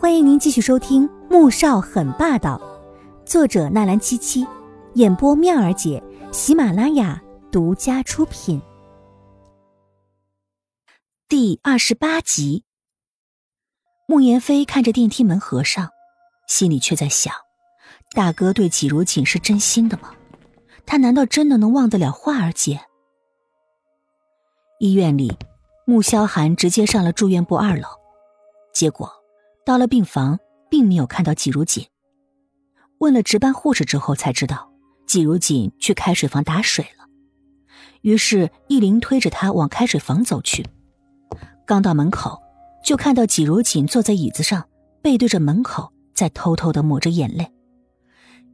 欢迎您继续收听《穆少很霸道》，作者纳兰七七，演播妙儿姐，喜马拉雅独家出品。第二十八集，穆言飞看着电梯门合上，心里却在想：大哥对季如锦是真心的吗？他难道真的能忘得了华儿姐？医院里，穆萧寒直接上了住院部二楼，结果。到了病房，并没有看到季如锦。问了值班护士之后，才知道季如锦去开水房打水了。于是易林推着他往开水房走去。刚到门口，就看到季如锦坐在椅子上，背对着门口，在偷偷的抹着眼泪。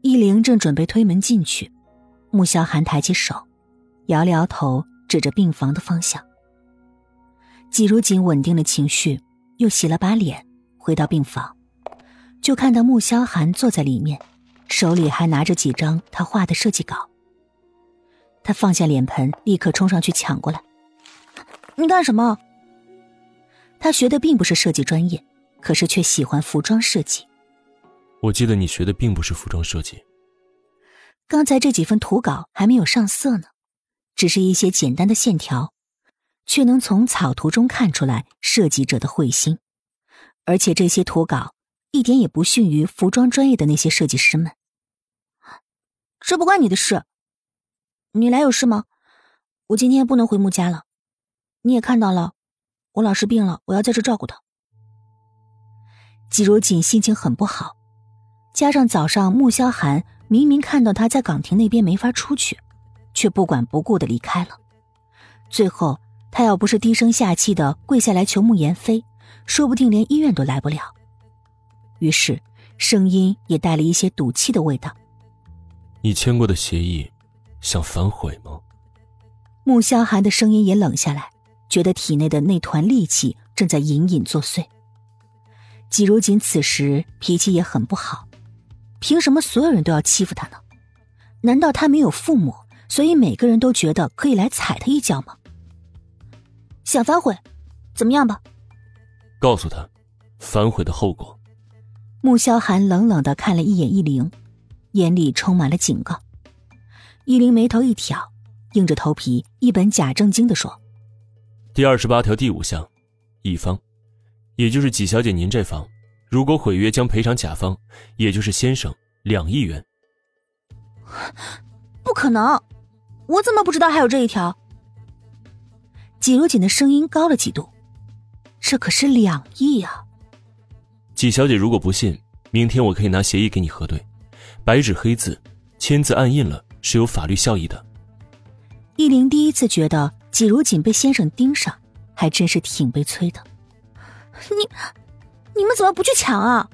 易灵正准备推门进去，穆萧寒抬起手，摇了摇头，指着病房的方向。季如锦稳定了情绪，又洗了把脸。回到病房，就看到穆萧寒坐在里面，手里还拿着几张他画的设计稿。他放下脸盆，立刻冲上去抢过来：“你干什么？”他学的并不是设计专业，可是却喜欢服装设计。我记得你学的并不是服装设计。刚才这几份图稿还没有上色呢，只是一些简单的线条，却能从草图中看出来设计者的慧心。而且这些图稿一点也不逊于服装专业的那些设计师们。这不关你的事。你来有事吗？我今天不能回穆家了。你也看到了，我老师病了，我要在这照顾他。季如锦心情很不好，加上早上穆萧寒明明看到他在岗亭那边没法出去，却不管不顾的离开了。最后他要不是低声下气的跪下来求穆言飞。说不定连医院都来不了，于是声音也带了一些赌气的味道。你签过的协议，想反悔吗？穆萧寒的声音也冷下来，觉得体内的那团戾气正在隐隐作祟。季如锦此时脾气也很不好，凭什么所有人都要欺负他呢？难道他没有父母，所以每个人都觉得可以来踩他一脚吗？想反悔，怎么样吧？告诉他，反悔的后果。穆萧寒冷冷的看了一眼易灵，眼里充满了警告。易灵眉头一挑，硬着头皮，一本假正经的说：“第二十八条第五项，乙方，也就是纪小姐您这方，如果毁约，将赔偿甲方，也就是先生两亿元。”不可能，我怎么不知道还有这一条？季如锦的声音高了几度。这可是两亿啊！季小姐，如果不信，明天我可以拿协议给你核对，白纸黑字，签字按印了，是有法律效益的。易灵第一次觉得季如锦被先生盯上，还真是挺悲催的。你，你们怎么不去抢啊？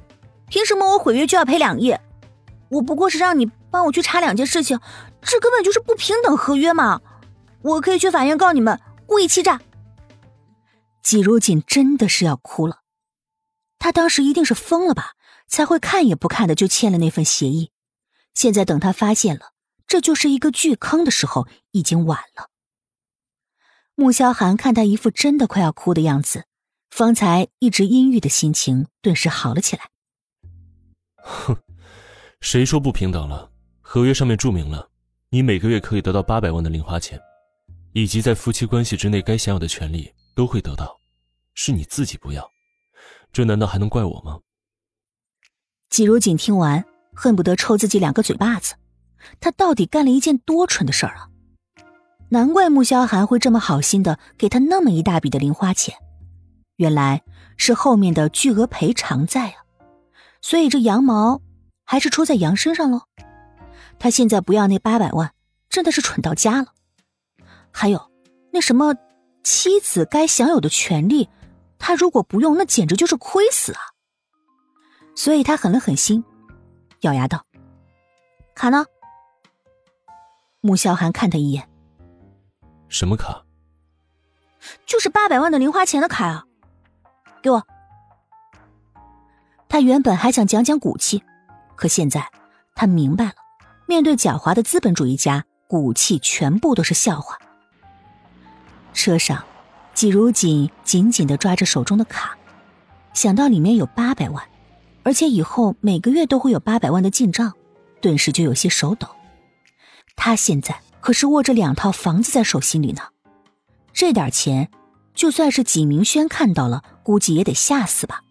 凭什么我毁约就要赔两亿？我不过是让你帮我去查两件事情，这根本就是不平等合约嘛！我可以去法院告你们故意欺诈。季如锦真的是要哭了，他当时一定是疯了吧，才会看也不看的就签了那份协议。现在等他发现了这就是一个巨坑的时候，已经晚了。穆萧寒看他一副真的快要哭的样子，方才一直阴郁的心情顿时好了起来。哼，谁说不平等了？合约上面注明了，你每个月可以得到八百万的零花钱，以及在夫妻关系之内该享有的权利。都会得到，是你自己不要，这难道还能怪我吗？季如锦听完，恨不得抽自己两个嘴巴子。他到底干了一件多蠢的事儿啊！难怪穆萧寒会这么好心的给他那么一大笔的零花钱，原来是后面的巨额赔偿在啊！所以这羊毛还是出在羊身上喽。他现在不要那八百万，真的是蠢到家了。还有那什么。妻子该享有的权利，他如果不用，那简直就是亏死啊！所以他狠了狠心，咬牙道：“卡呢？”穆萧寒看他一眼：“什么卡？”“就是八百万的零花钱的卡啊！”“给我。”他原本还想讲讲骨气，可现在他明白了，面对狡猾的资本主义家，骨气全部都是笑话。车上，季如锦紧紧的抓着手中的卡，想到里面有八百万，而且以后每个月都会有八百万的进账，顿时就有些手抖。他现在可是握着两套房子在手心里呢，这点钱，就算是纪明轩看到了，估计也得吓死吧。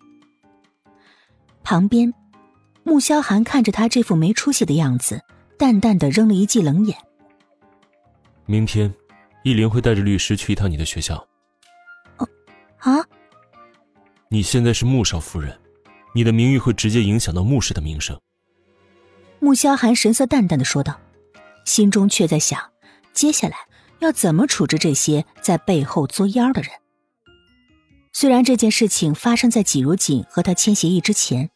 旁边，穆萧寒看着他这副没出息的样子，淡淡的扔了一记冷眼。明天，易林会带着律师去一趟你的学校。哦，啊！你现在是穆少夫人，你的名誉会直接影响到穆氏的名声。穆萧寒神色淡淡的说道，心中却在想，接下来要怎么处置这些在背后作妖的人。虽然这件事情发生在季如锦和他签协议之前。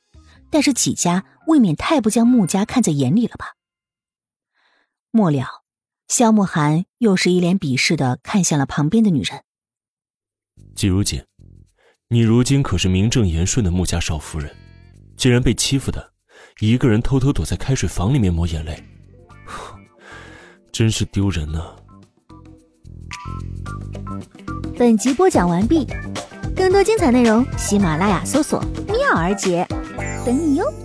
但是季家未免太不将穆家看在眼里了吧？末了，萧慕寒又是一脸鄙视的看向了旁边的女人。季如锦，你如今可是名正言顺的穆家少夫人，竟然被欺负的，一个人偷偷躲在开水房里面抹眼泪，真是丢人呢。本集播讲完毕，更多精彩内容，喜马拉雅搜索“妙儿姐”。等你哟。